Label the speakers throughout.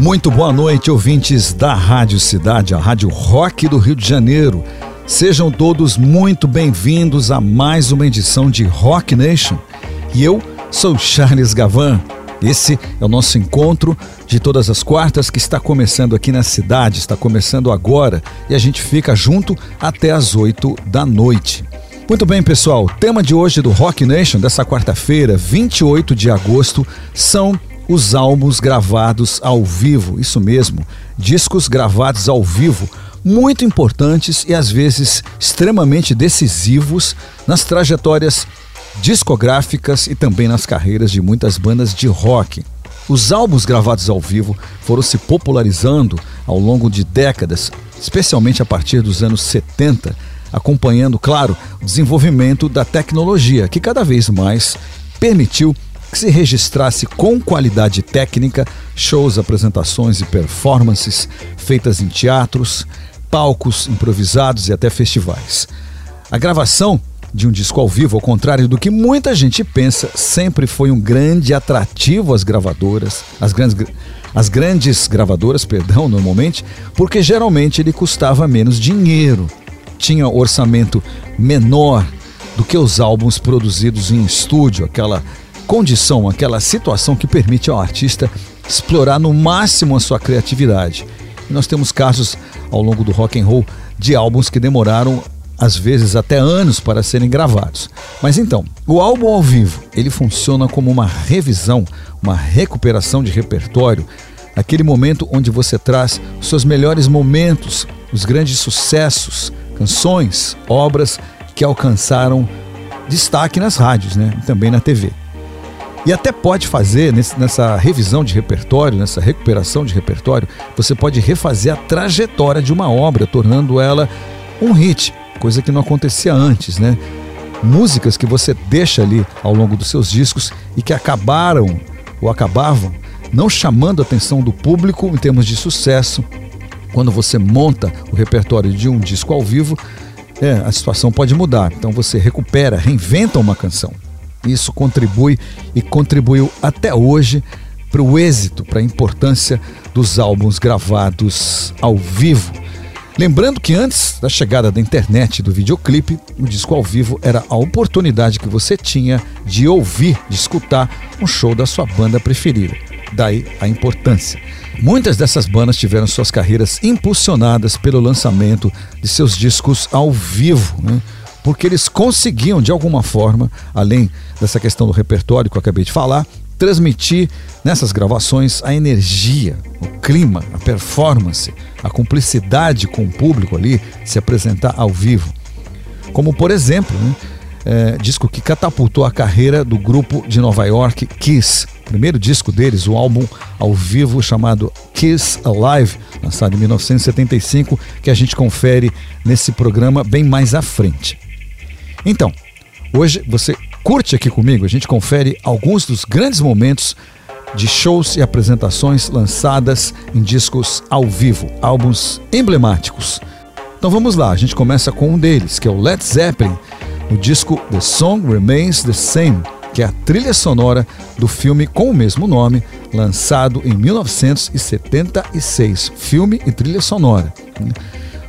Speaker 1: Muito boa noite, ouvintes da Rádio Cidade, a Rádio Rock do Rio de Janeiro. Sejam todos muito bem-vindos a mais uma edição de Rock Nation. E eu sou Charles Gavan. Esse é o nosso encontro de todas as quartas que está começando aqui na cidade, está começando agora e a gente fica junto até as 8 da noite. Muito bem, pessoal. O tema de hoje do Rock Nation, dessa quarta-feira, 28 de agosto, são os álbuns gravados ao vivo, isso mesmo, discos gravados ao vivo, muito importantes e às vezes extremamente decisivos nas trajetórias discográficas e também nas carreiras de muitas bandas de rock. Os álbuns gravados ao vivo foram se popularizando ao longo de décadas, especialmente a partir dos anos 70, acompanhando, claro, o desenvolvimento da tecnologia, que cada vez mais permitiu que se registrasse com qualidade técnica shows, apresentações e performances feitas em teatros, palcos improvisados e até festivais. A gravação de um disco ao vivo, ao contrário do que muita gente pensa, sempre foi um grande atrativo às gravadoras, às grandes, às grandes gravadoras, perdão, normalmente, porque geralmente ele custava menos dinheiro, tinha orçamento menor do que os álbuns produzidos em estúdio, aquela condição, aquela situação que permite ao artista explorar no máximo a sua criatividade. Nós temos casos ao longo do rock and roll de álbuns que demoraram às vezes até anos para serem gravados. Mas então, o álbum ao vivo, ele funciona como uma revisão, uma recuperação de repertório, aquele momento onde você traz os seus melhores momentos, os grandes sucessos, canções, obras que alcançaram destaque nas rádios, né? E também na TV. E até pode fazer nessa revisão de repertório, nessa recuperação de repertório, você pode refazer a trajetória de uma obra, tornando ela um hit, coisa que não acontecia antes, né? Músicas que você deixa ali ao longo dos seus discos e que acabaram ou acabavam não chamando a atenção do público em termos de sucesso. Quando você monta o repertório de um disco ao vivo, é, a situação pode mudar. Então você recupera, reinventa uma canção. Isso contribui e contribuiu até hoje para o êxito, para a importância dos álbuns gravados ao vivo. Lembrando que antes da chegada da internet e do videoclipe, o disco ao vivo era a oportunidade que você tinha de ouvir, de escutar um show da sua banda preferida. Daí a importância. Muitas dessas bandas tiveram suas carreiras impulsionadas pelo lançamento de seus discos ao vivo. Né? Porque eles conseguiam, de alguma forma, além dessa questão do repertório que eu acabei de falar, transmitir nessas gravações a energia, o clima, a performance, a cumplicidade com o público ali, se apresentar ao vivo. Como, por exemplo, né, é, disco que catapultou a carreira do grupo de Nova York Kiss. Primeiro disco deles, o álbum ao vivo chamado Kiss Alive, lançado em 1975, que a gente confere nesse programa bem mais à frente. Então, hoje você curte aqui comigo, a gente confere alguns dos grandes momentos de shows e apresentações lançadas em discos ao vivo, álbuns emblemáticos. Então vamos lá, a gente começa com um deles, que é o Led Zeppelin, no disco The Song Remains the Same, que é a trilha sonora do filme com o mesmo nome, lançado em 1976. Filme e trilha sonora.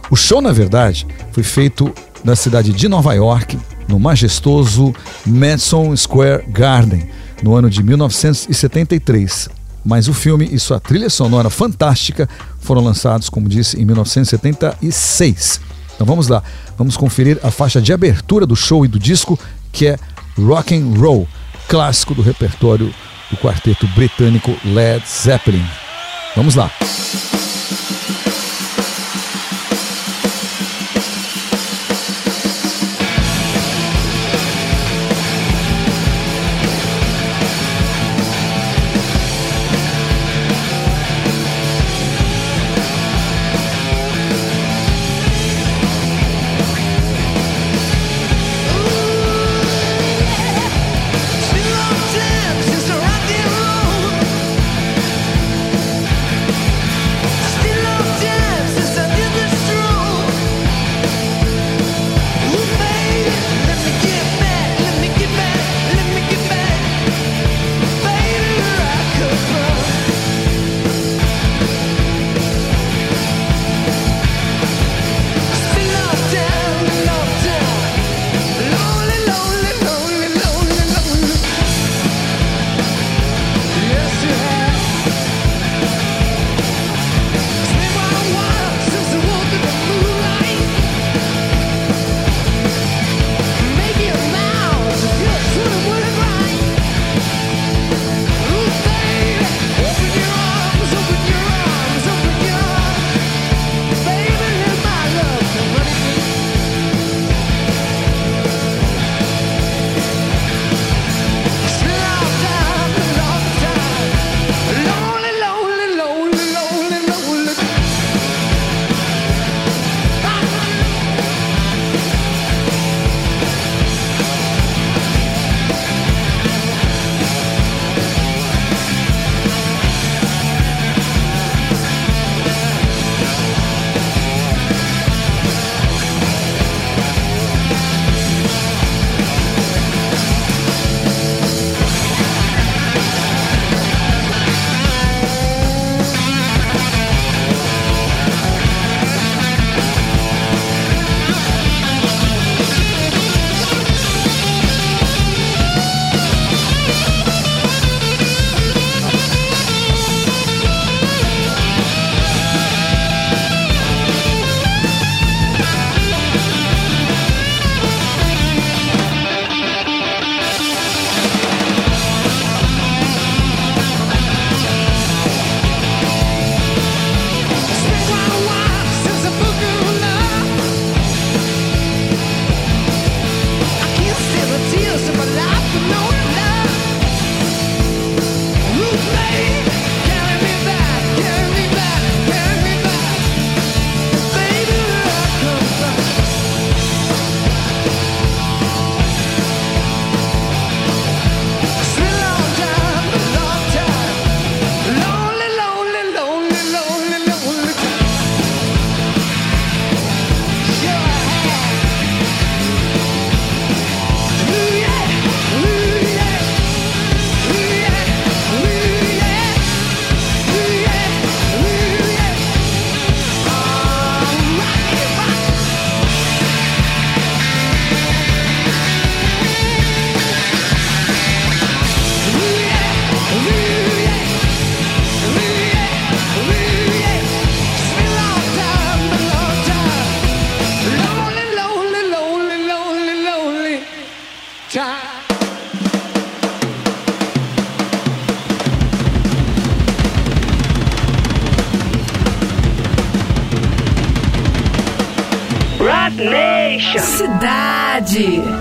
Speaker 1: O show, na verdade, foi feito na cidade de Nova York, no majestoso Madison Square Garden, no ano de 1973. Mas o filme e sua trilha sonora fantástica foram lançados, como disse, em 1976. Então vamos lá, vamos conferir a faixa de abertura do show e do disco, que é Rock and Roll, clássico do repertório do quarteto britânico Led Zeppelin. Vamos lá.
Speaker 2: Cidade.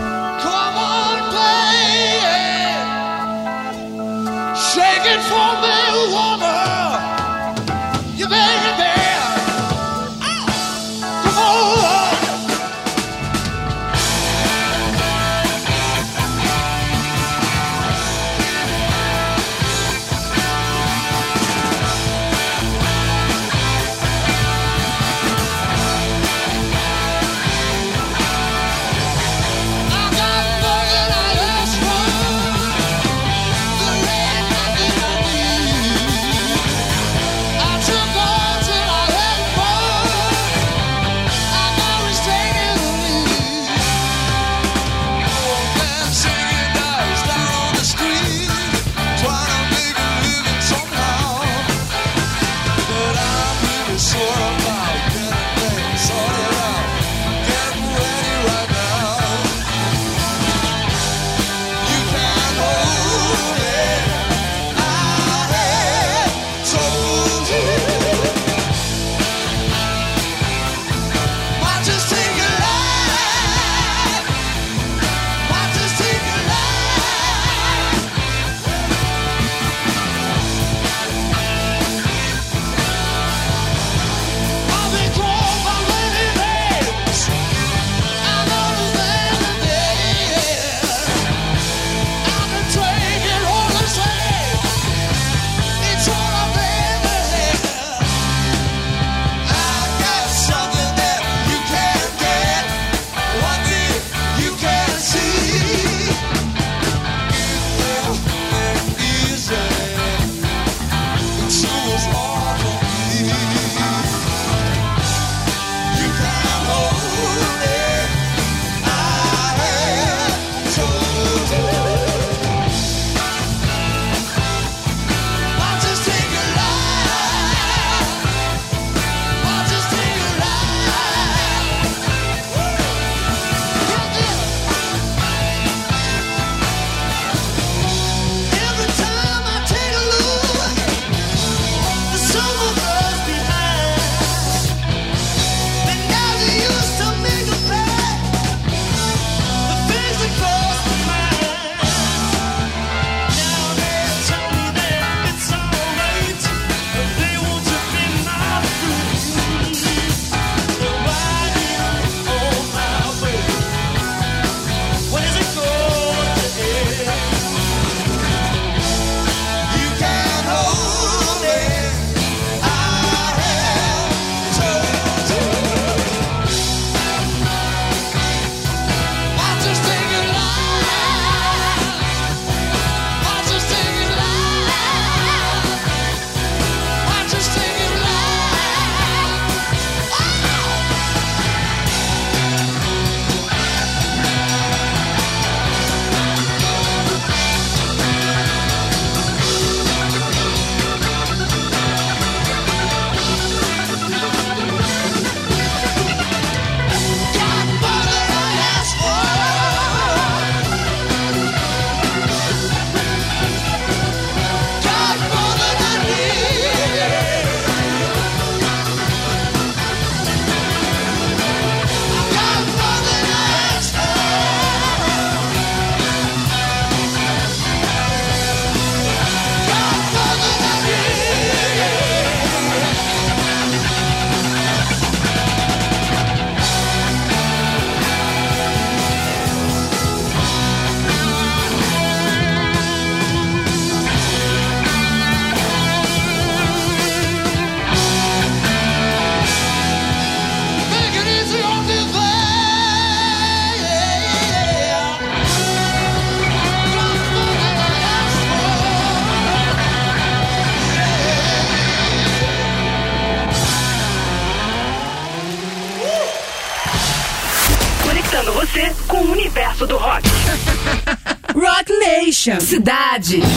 Speaker 2: Cidade.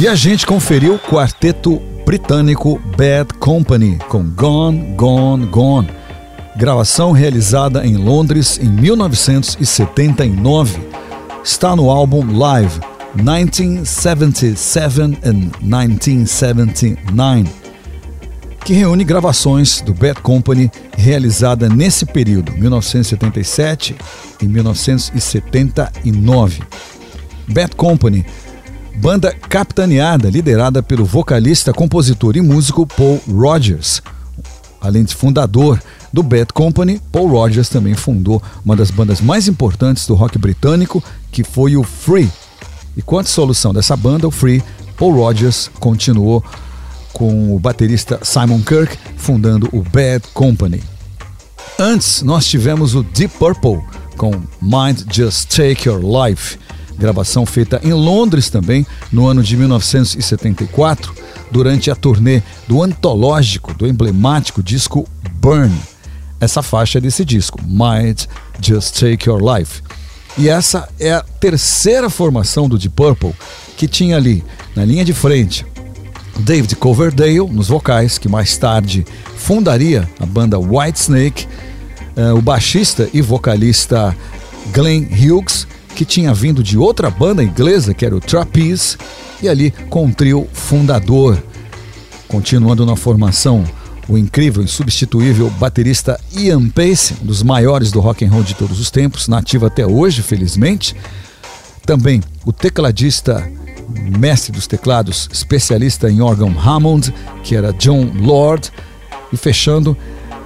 Speaker 1: E a gente conferiu o quarteto britânico Bad Company com Gone, Gone, Gone. Gravação realizada em Londres em 1979. Está no álbum Live 1977 and 1979, que reúne gravações do Bad Company realizada nesse período, 1977 e 1979. Bad Company banda capitaneada, liderada pelo vocalista, compositor e músico Paul Rogers. Além de fundador do Bad Company, Paul Rogers também fundou uma das bandas mais importantes do rock britânico, que foi o Free. E com a dessa banda, o Free, Paul Rogers continuou com o baterista Simon Kirk, fundando o Bad Company. Antes, nós tivemos o Deep Purple com Mind Just Take Your Life gravação feita em Londres também, no ano de 1974, durante a turnê do antológico, do emblemático disco Burn. Essa faixa é desse disco, Might Just Take Your Life. E essa é a terceira formação do Deep Purple, que tinha ali, na linha de frente, David Coverdale nos vocais, que mais tarde fundaria a banda Whitesnake, eh, o baixista e vocalista Glenn Hughes, que tinha vindo de outra banda inglesa, que era o Trapeze, e ali com um trio fundador. Continuando na formação, o incrível, insubstituível baterista Ian Pace, um dos maiores do rock and roll de todos os tempos, nativo até hoje, felizmente. Também o tecladista, mestre dos teclados, especialista em órgão Hammond, que era John Lord, e fechando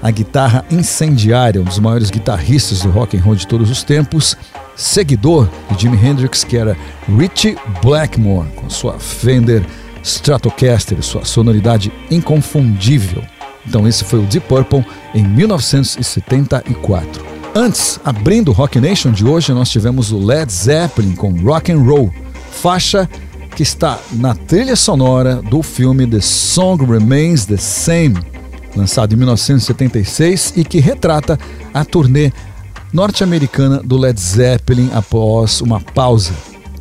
Speaker 1: a guitarra incendiária, um dos maiores guitarristas do rock and roll de todos os tempos, seguidor de Jimi Hendrix, que era Richie Blackmore, com sua Fender Stratocaster, sua sonoridade inconfundível. Então esse foi o Deep Purple em 1974. Antes, abrindo o Rock Nation de hoje, nós tivemos o Led Zeppelin com Rock and Roll, faixa que está na trilha sonora do filme The Song Remains the Same, lançado em 1976 e que retrata a turnê norte-americana do Led Zeppelin após uma pausa.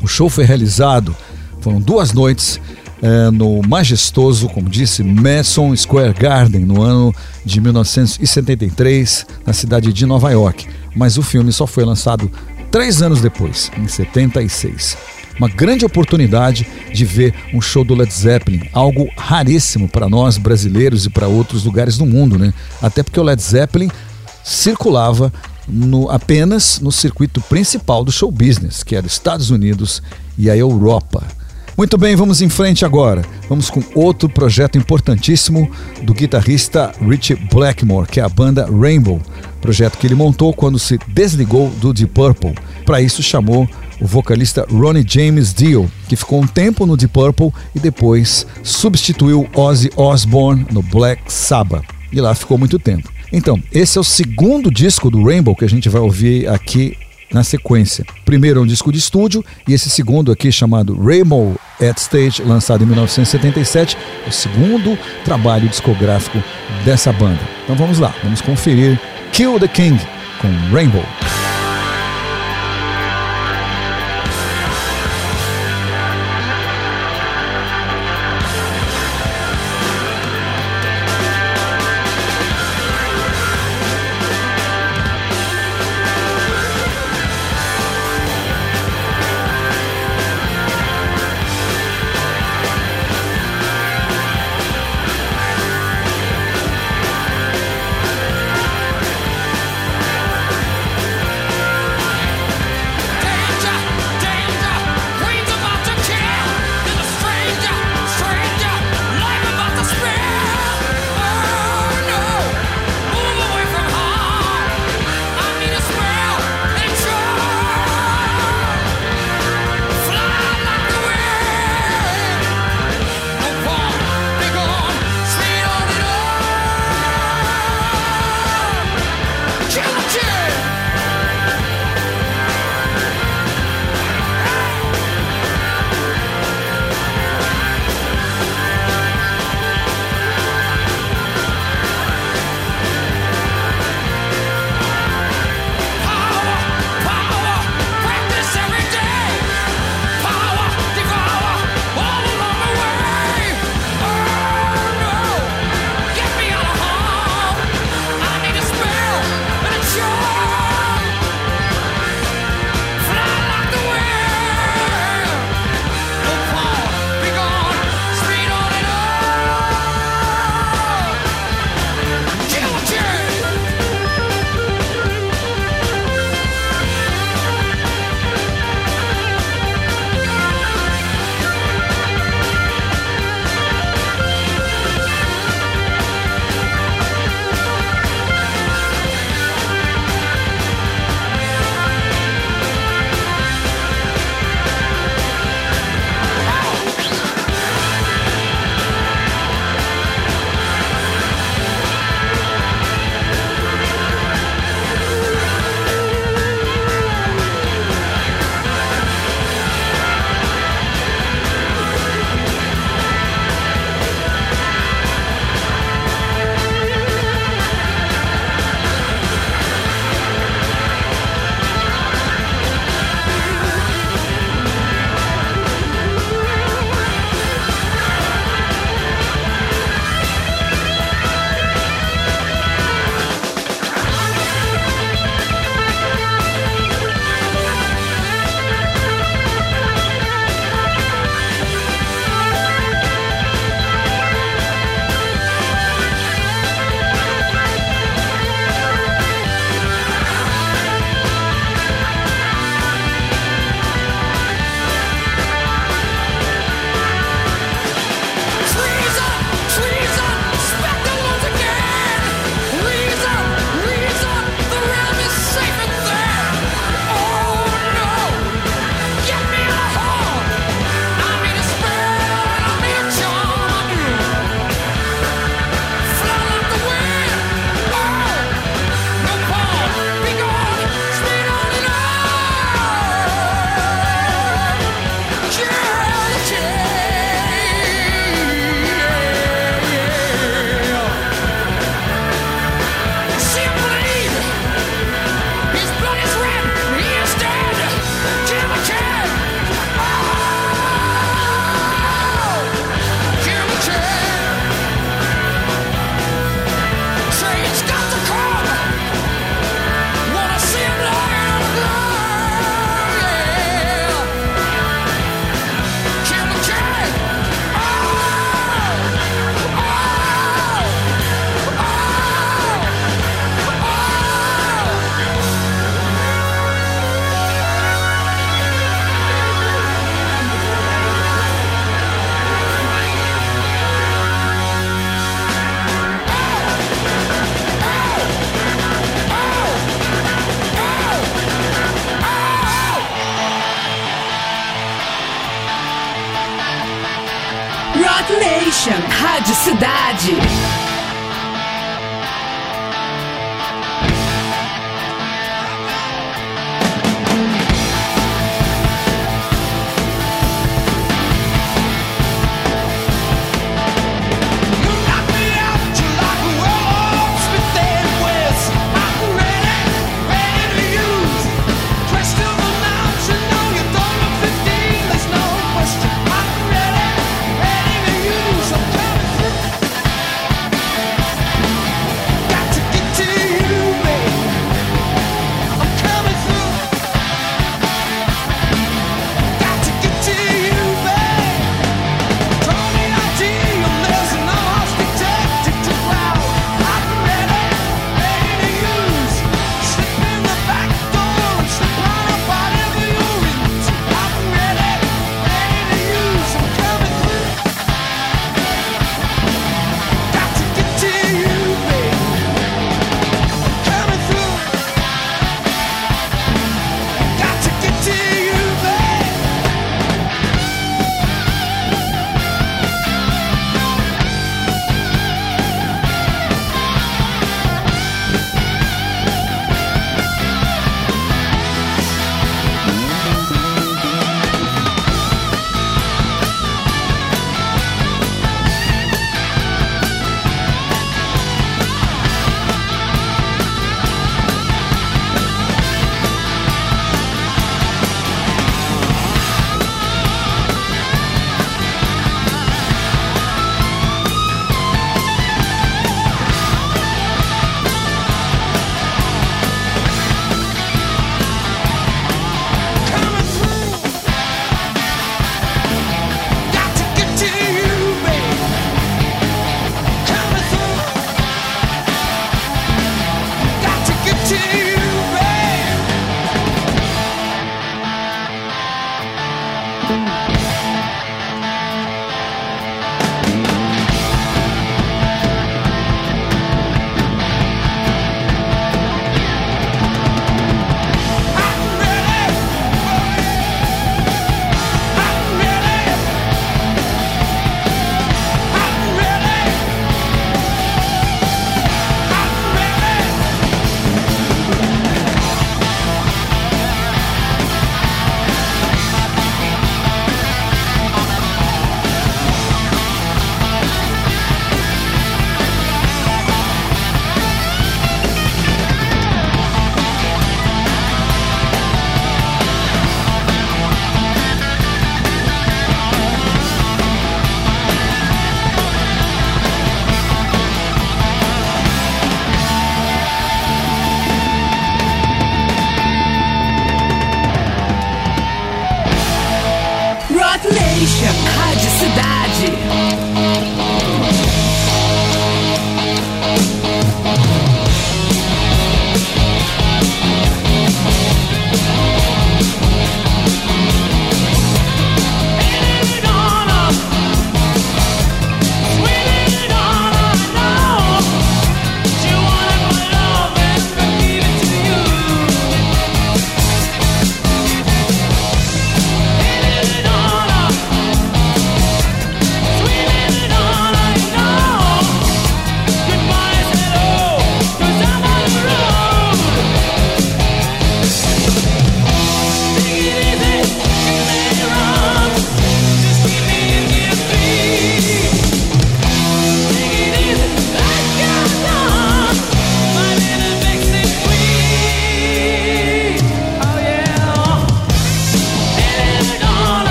Speaker 1: O show foi realizado, foram duas noites eh, no majestoso, como disse, Madison Square Garden, no ano de 1973, na cidade de Nova York. Mas o filme só foi lançado três anos depois, em 76. Uma grande oportunidade de ver um show do Led Zeppelin, algo raríssimo para nós brasileiros e para outros lugares do mundo, né? Até porque o Led Zeppelin circulava no- apenas no circuito principal do show business, que era os Estados Unidos e a Europa. Muito bem, vamos em frente agora. Vamos com outro projeto importantíssimo do guitarrista Richie Blackmore, que é a banda Rainbow. Projeto que ele montou quando se desligou do Deep Purple. Para isso chamou o vocalista Ronnie James Dio, que ficou um tempo no Deep Purple e depois substituiu Ozzy Osbourne no Black Sabbath. E lá ficou muito tempo. Então, esse é o segundo disco do Rainbow que a gente vai ouvir aqui na sequência. Primeiro é um disco de estúdio e esse segundo aqui chamado Rainbow at Stage, lançado em 1977, é o segundo trabalho discográfico dessa banda. Então vamos lá, vamos conferir Kill the King com Rainbow.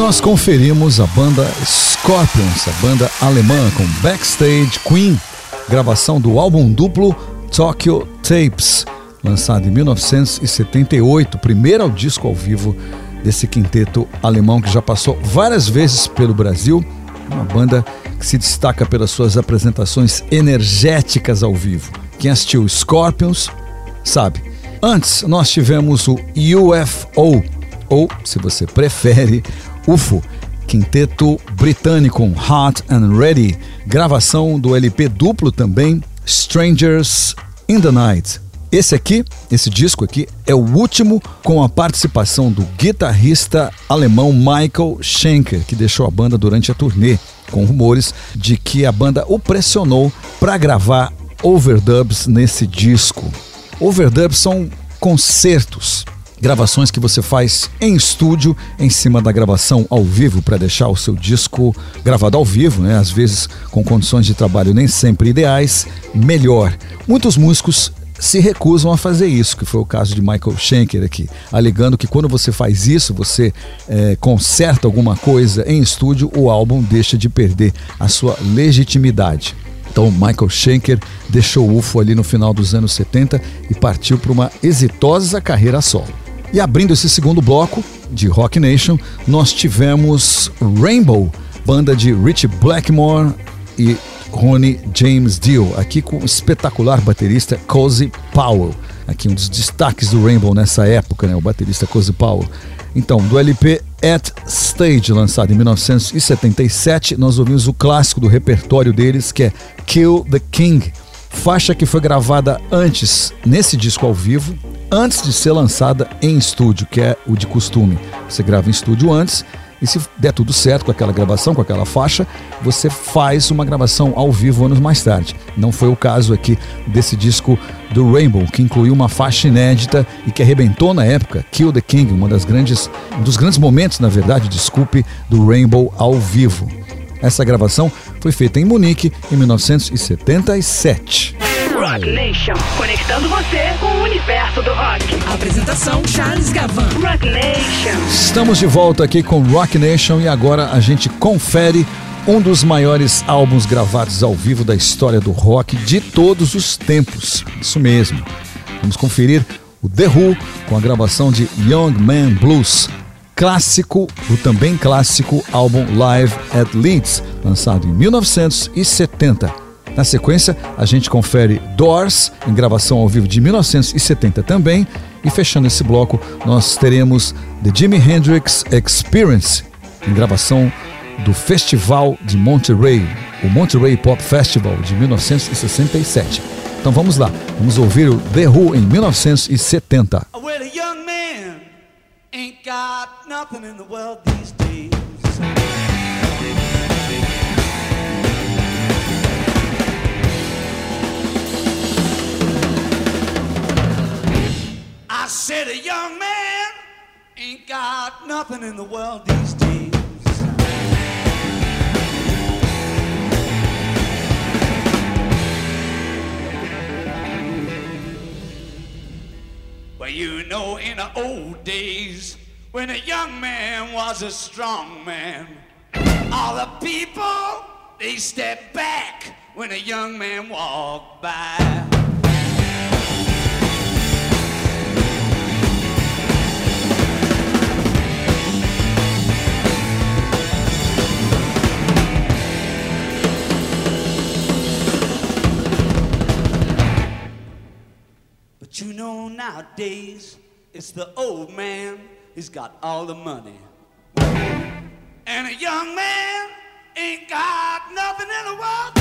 Speaker 1: Nós conferimos a banda Scorpions, a banda alemã com Backstage Queen, gravação do álbum duplo Tokyo Tapes, lançado em 1978, primeiro disco ao vivo desse quinteto alemão que já passou várias vezes pelo Brasil, uma banda que se destaca pelas suas apresentações energéticas ao vivo. Quem assistiu Scorpions sabe. Antes nós tivemos o UFO, ou se você prefere, UFO, quinteto britânico Hot and Ready, gravação do LP duplo também, Strangers in the Night. Esse aqui, esse disco aqui, é o último com a participação do guitarrista alemão Michael Schenker, que deixou a banda durante a turnê, com rumores de que a banda o pressionou para gravar overdubs nesse disco. Overdubs são concertos, gravações que você faz em estúdio, em cima da gravação ao vivo, para deixar o seu disco gravado ao vivo, né? às vezes com condições de trabalho nem sempre ideais, melhor. Muitos músicos se recusam a fazer isso, que foi o caso de Michael Schenker aqui, alegando que quando você faz isso, você é, conserta alguma coisa em estúdio, o álbum deixa de perder a sua legitimidade. Então, Michael Schenker deixou o UFO ali no final dos anos 70 e partiu para uma exitosa carreira solo. E abrindo esse segundo bloco de Rock Nation, nós tivemos Rainbow, banda de Rich Blackmore e Ronnie James Dio, aqui com o espetacular baterista Cozy Powell. Aqui um dos destaques do Rainbow nessa época, né, o baterista Cozy Powell. Então, do LP At Stage, lançado em 1977, nós ouvimos o clássico do repertório deles, que é Kill the King, faixa que foi gravada antes, nesse disco ao vivo, antes de ser lançada em estúdio, que é o de costume. Você grava em estúdio antes e se der tudo certo com aquela gravação, com aquela faixa, você faz uma gravação ao vivo anos mais tarde. Não foi o caso aqui desse disco do Rainbow, que incluiu uma faixa inédita e que arrebentou na época, Kill the King, uma das grandes, um dos grandes momentos, na verdade, desculpe, do Rainbow ao vivo. Essa gravação foi feita em Munique em 1977.
Speaker 3: Rock Nation, conectando você com o universo do rock.
Speaker 2: Apresentação Charles Gavan.
Speaker 3: Rock Nation.
Speaker 1: Estamos de volta aqui com Rock Nation e agora a gente confere um dos maiores álbuns gravados ao vivo da história do rock de todos os tempos. Isso mesmo. Vamos conferir o The Who com a gravação de Young Man Blues, clássico, o também clássico álbum Live at Leeds, lançado em 1970. Na sequência, a gente confere Doors, em gravação ao vivo de 1970 também. E fechando esse bloco, nós teremos The Jimi Hendrix Experience, em gravação do Festival de Monterey, o Monterey Pop Festival de 1967. Então vamos lá, vamos ouvir o The Who em 1970.
Speaker 4: Well, said a young man ain't got nothing in the world these days. Well, you know, in the old days, when a young man was a strong man, all the people, they stepped back when a young man walked by. Nowadays it's the old man, he's got all the money. And a young man ain't got nothing in the world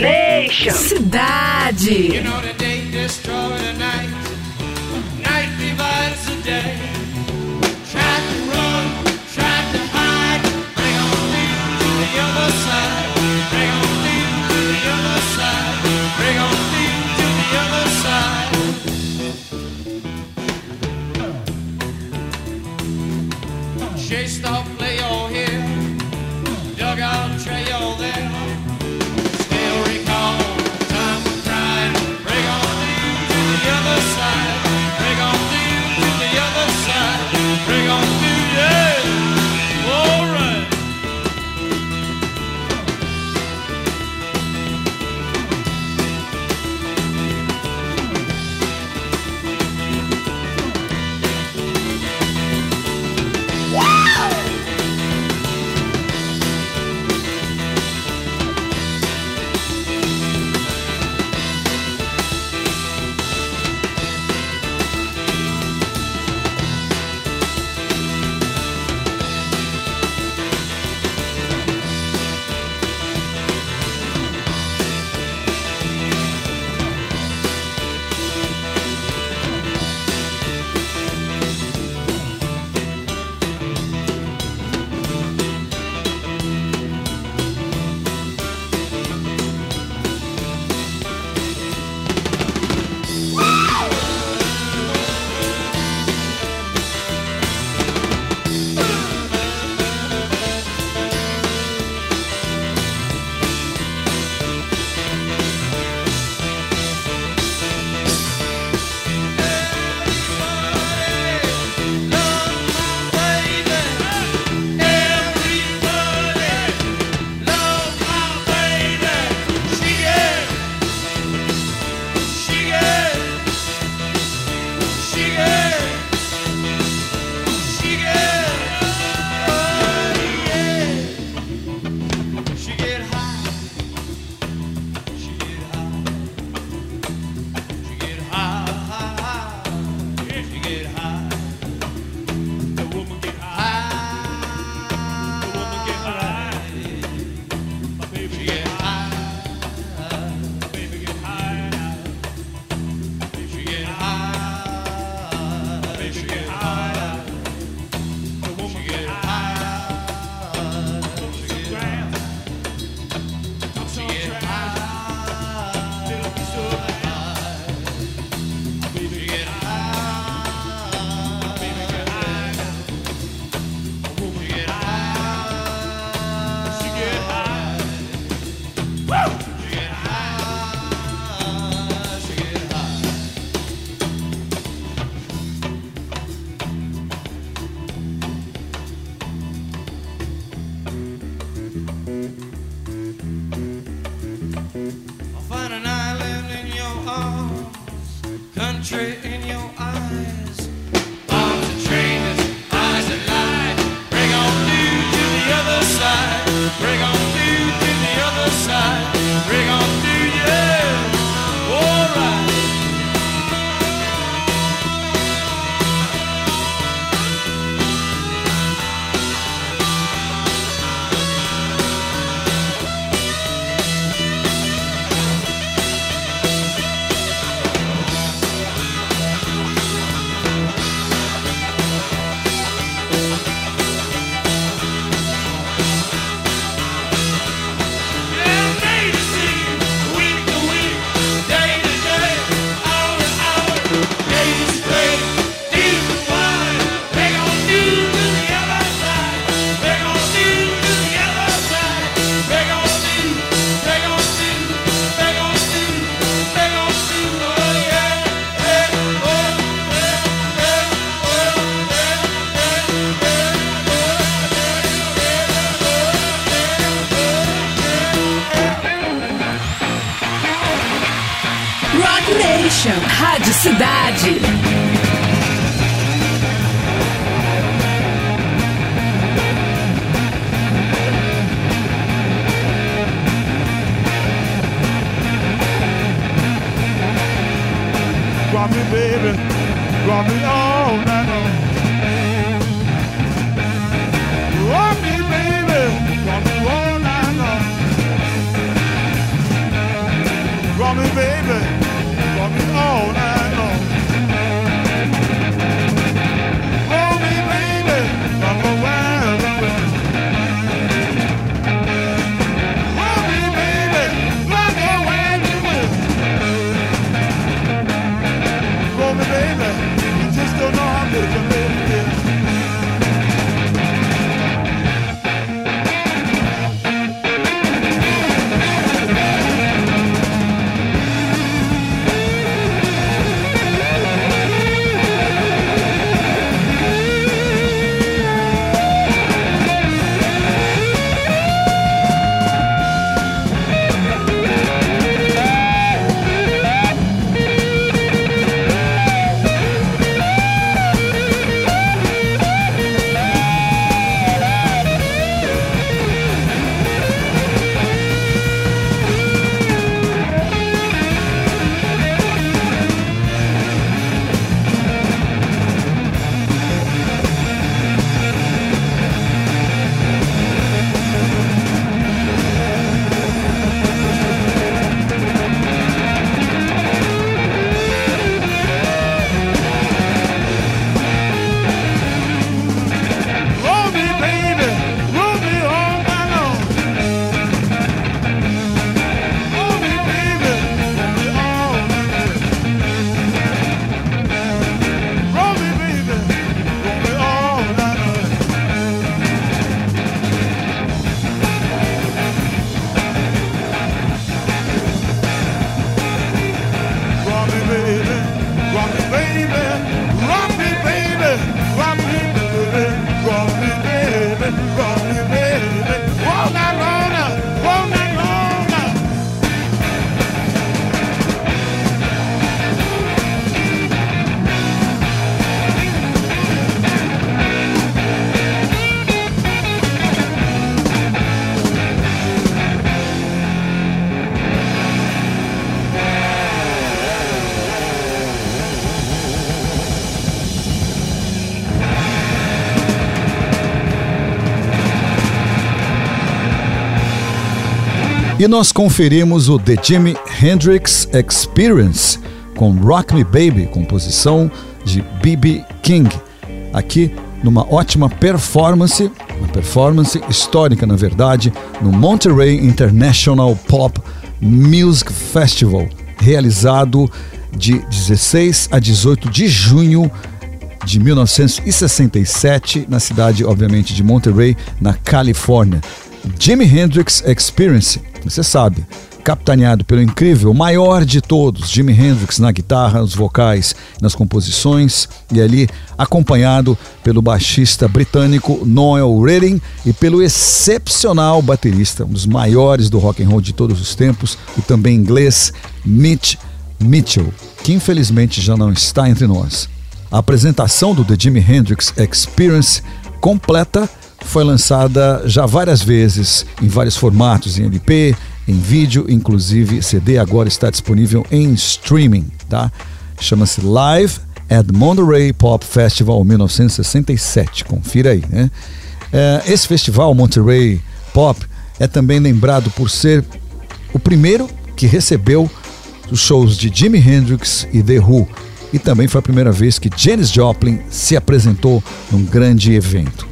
Speaker 3: Nation.
Speaker 2: Cidade.
Speaker 4: You know
Speaker 1: E nós conferimos o The Jimi Hendrix Experience com Rock Me Baby, composição de B.B. King. Aqui numa ótima performance, uma performance histórica na verdade, no Monterey International Pop Music Festival, realizado de 16 a 18 de junho de 1967 na cidade, obviamente, de Monterey, na Califórnia. Jimi Hendrix Experience, você sabe, capitaneado pelo incrível, maior de todos, Jimi Hendrix na guitarra, nos vocais, nas composições, e ali acompanhado pelo baixista britânico Noel Redding e pelo excepcional baterista, um dos maiores do rock and roll de todos os tempos, e também inglês Mitch Mitchell, que infelizmente já não está entre nós. A apresentação do The Jimi Hendrix Experience completa foi lançada já várias vezes em vários formatos, em LP, em vídeo, inclusive CD agora está disponível em streaming, tá? Chama-se Live at Monterey Pop Festival 1967. Confira aí, né? É, esse festival Monterey Pop é também lembrado por ser o primeiro que recebeu os shows de Jimi Hendrix e The Who. E também foi a primeira vez que Janis Joplin se apresentou num grande evento.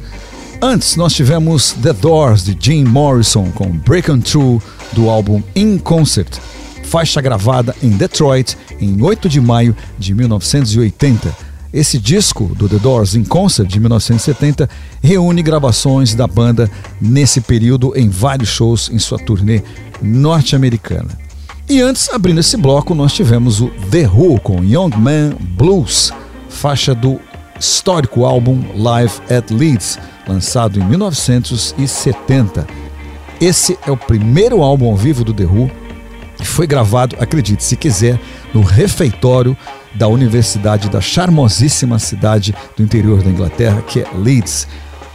Speaker 1: Antes nós tivemos The Doors de Jim Morrison com Breakin' Through do álbum In Concert, faixa gravada em Detroit em 8 de maio de 1980. Esse disco do The Doors In Concert de 1970 reúne gravações da banda nesse período em vários shows em sua turnê norte-americana. E antes, abrindo esse bloco, nós tivemos o The Who com Young Man Blues, faixa do histórico álbum Live at Leeds, lançado em 1970. Esse é o primeiro álbum ao vivo do The Who e foi gravado, acredite se quiser, no refeitório da Universidade da charmosíssima cidade do interior da Inglaterra, que é Leeds.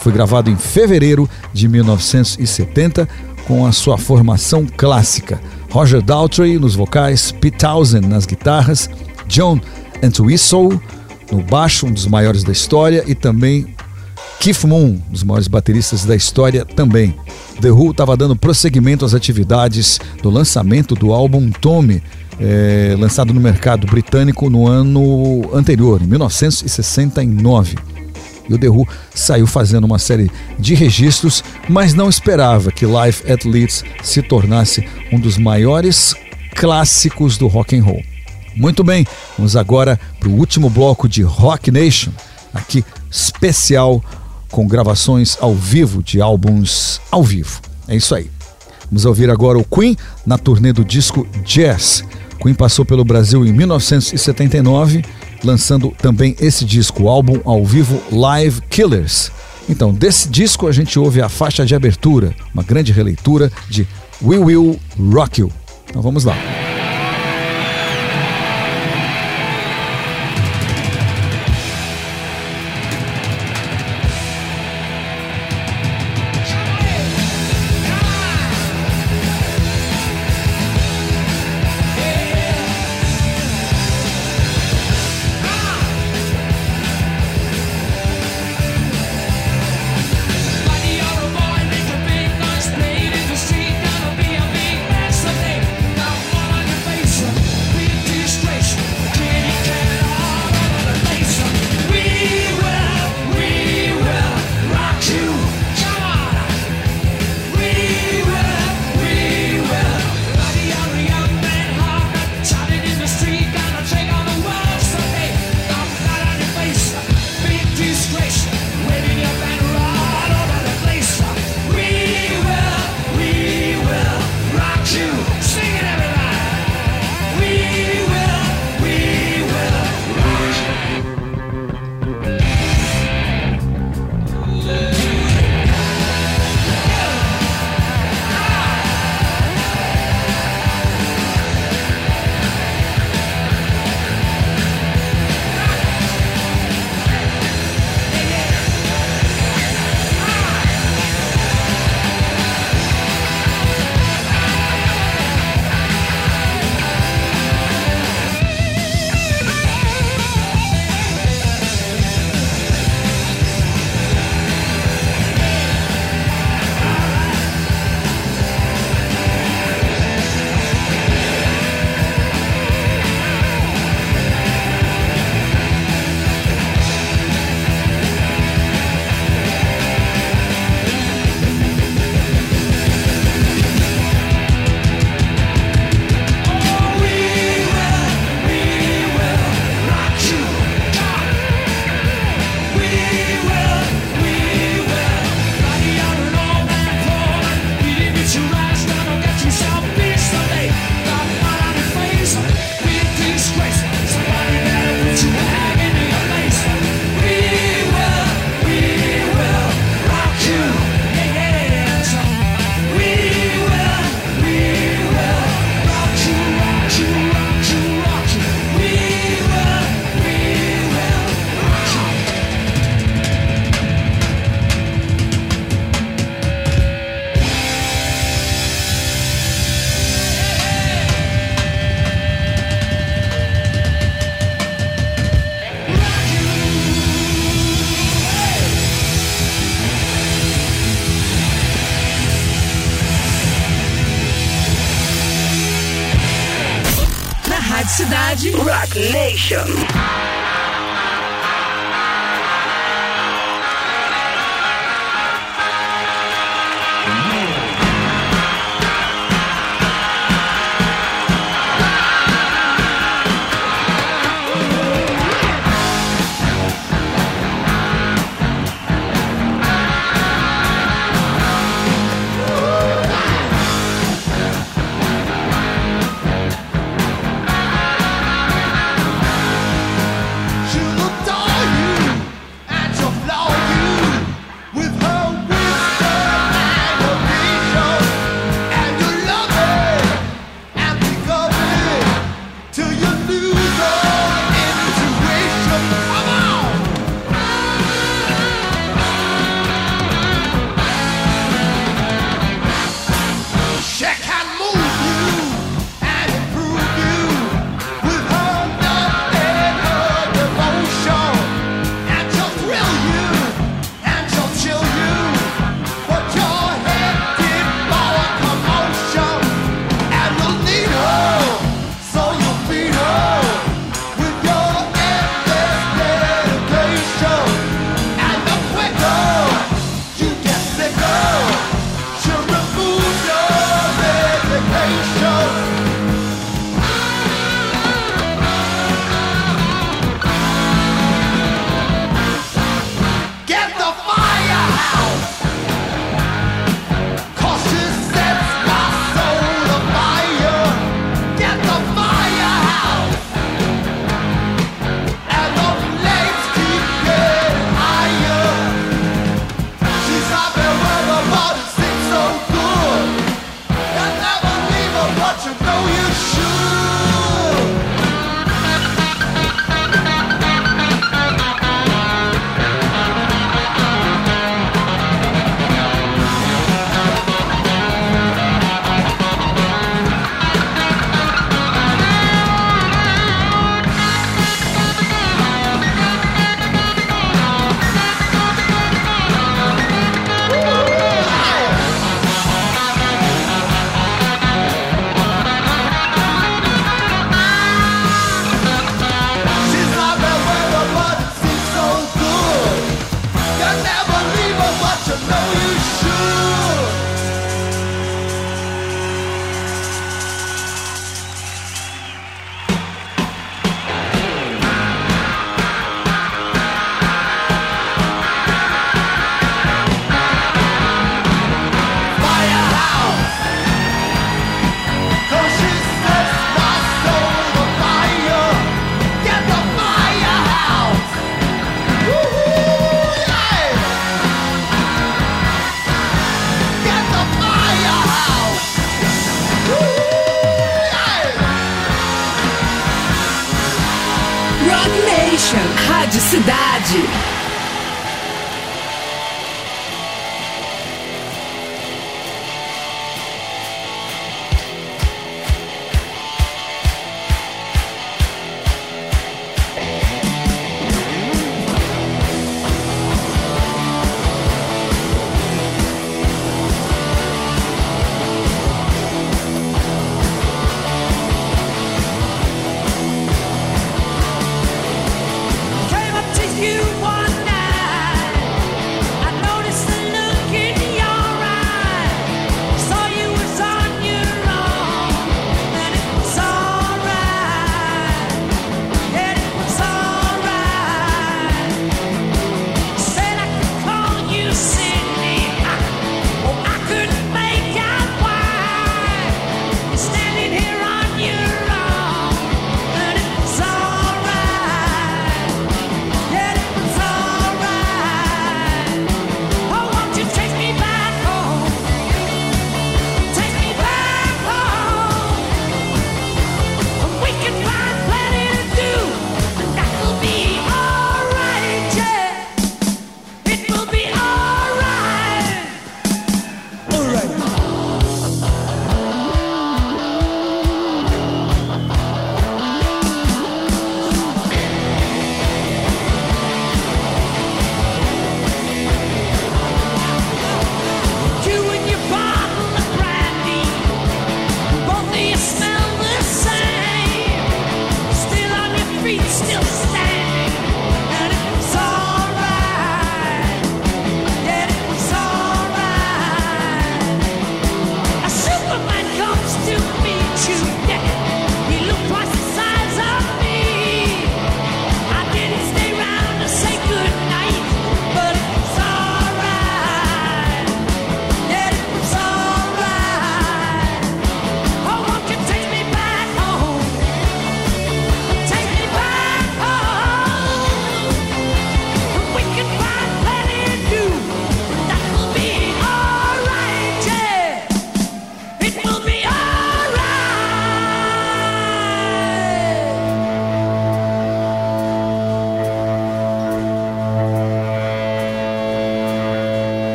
Speaker 1: Foi gravado em fevereiro de 1970 com a sua formação clássica. Roger Daltrey nos vocais, Pete Townsend nas guitarras, John Entwistle no baixo, um dos maiores da história, e também Keith Moon, um dos maiores bateristas da história também. The Who estava dando prosseguimento às atividades do lançamento do álbum Tommy,
Speaker 5: é, lançado no mercado britânico no ano anterior, em 1969. E o The Who saiu fazendo uma série de registros, mas não esperava que Live at Leeds se tornasse um dos maiores clássicos do rock and roll. Muito bem, vamos agora para o último bloco de Rock Nation, aqui especial com gravações ao vivo de álbuns ao vivo. É isso aí. Vamos ouvir agora o Queen na turnê do disco Jazz. Queen passou pelo Brasil em 1979, lançando também esse disco, o álbum ao vivo Live Killers. Então, desse disco a gente ouve a faixa de abertura, uma grande releitura de We Will Rock You. Então vamos lá.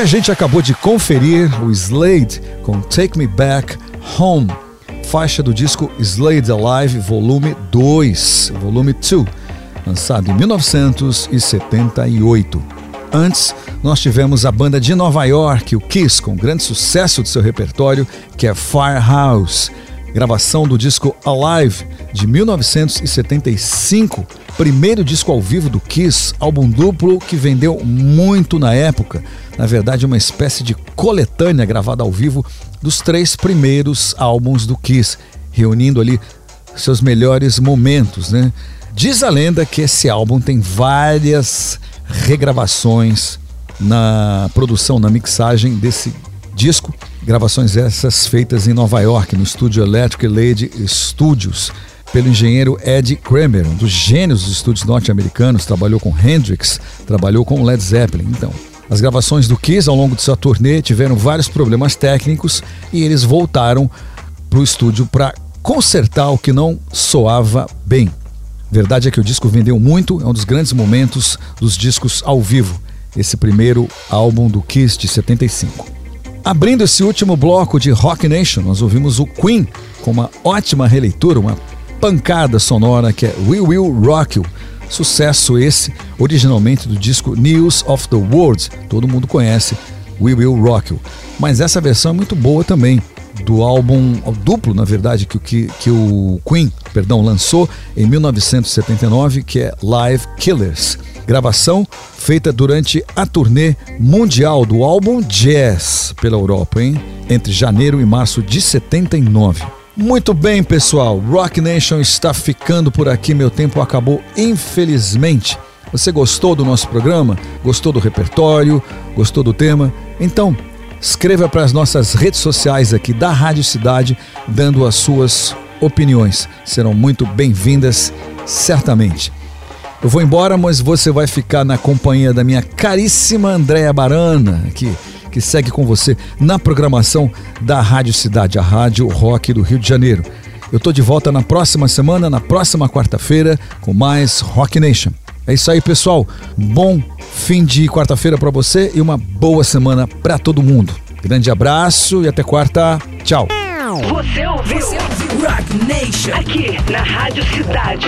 Speaker 6: a
Speaker 1: gente acabou de conferir o Slade com Take Me Back Home, faixa do disco Slade Alive Volume 2, Volume 2, lançado em 1978. Antes, nós tivemos a banda de Nova York, o Kiss, com grande sucesso de seu repertório, que é Firehouse, gravação do disco Alive de 1975, primeiro disco ao vivo do Kiss, álbum duplo que vendeu muito na época, na verdade, uma espécie de coletânea gravada ao vivo dos três primeiros álbuns do Kiss, reunindo ali seus melhores momentos, né? Diz a lenda que esse álbum tem várias regravações na produção, na mixagem desse disco. Gravações essas feitas em Nova York, no estúdio Electric Lady Studios, pelo engenheiro Ed Kramer, um dos gênios dos estúdios norte-americanos. Trabalhou com Hendrix, trabalhou com Led Zeppelin. Então, as gravações do Kiss ao longo de sua turnê tiveram vários problemas técnicos e eles voltaram para o estúdio para consertar o que não soava bem. Verdade é que o disco vendeu muito, é um dos grandes momentos dos discos ao vivo, esse primeiro álbum do Kiss de 75. Abrindo esse último bloco de Rock Nation, nós ouvimos o Queen com uma ótima releitura, uma pancada sonora que é We Will Rock You. Sucesso esse, originalmente do disco News of the World. Todo mundo conhece We Will Rock You. Mas essa versão é muito boa também, do álbum duplo, na verdade, que, que, que o Queen, perdão, lançou em 1979, que é Live Killers. Gravação feita durante a turnê mundial do álbum Jazz pela Europa, hein? Entre janeiro e março de 79. Muito bem, pessoal. Rock Nation está ficando por aqui. Meu tempo acabou, infelizmente. Você gostou do nosso programa? Gostou do repertório? Gostou do tema? Então, escreva para as nossas redes sociais aqui da Rádio Cidade, dando as suas opiniões. Serão muito bem-vindas, certamente. Eu vou embora, mas você vai ficar na companhia da minha caríssima Andréa Barana, que, que segue com você na programação da Rádio Cidade, a Rádio Rock do Rio de Janeiro. Eu tô de volta na próxima semana, na próxima quarta-feira, com mais Rock Nation. É isso aí, pessoal. Bom fim de quarta-feira para você e uma boa semana para todo mundo. Grande abraço e até quarta. Tchau.
Speaker 3: Você ouviu?
Speaker 2: Rock Nation.
Speaker 3: Aqui na Rádio Cidade.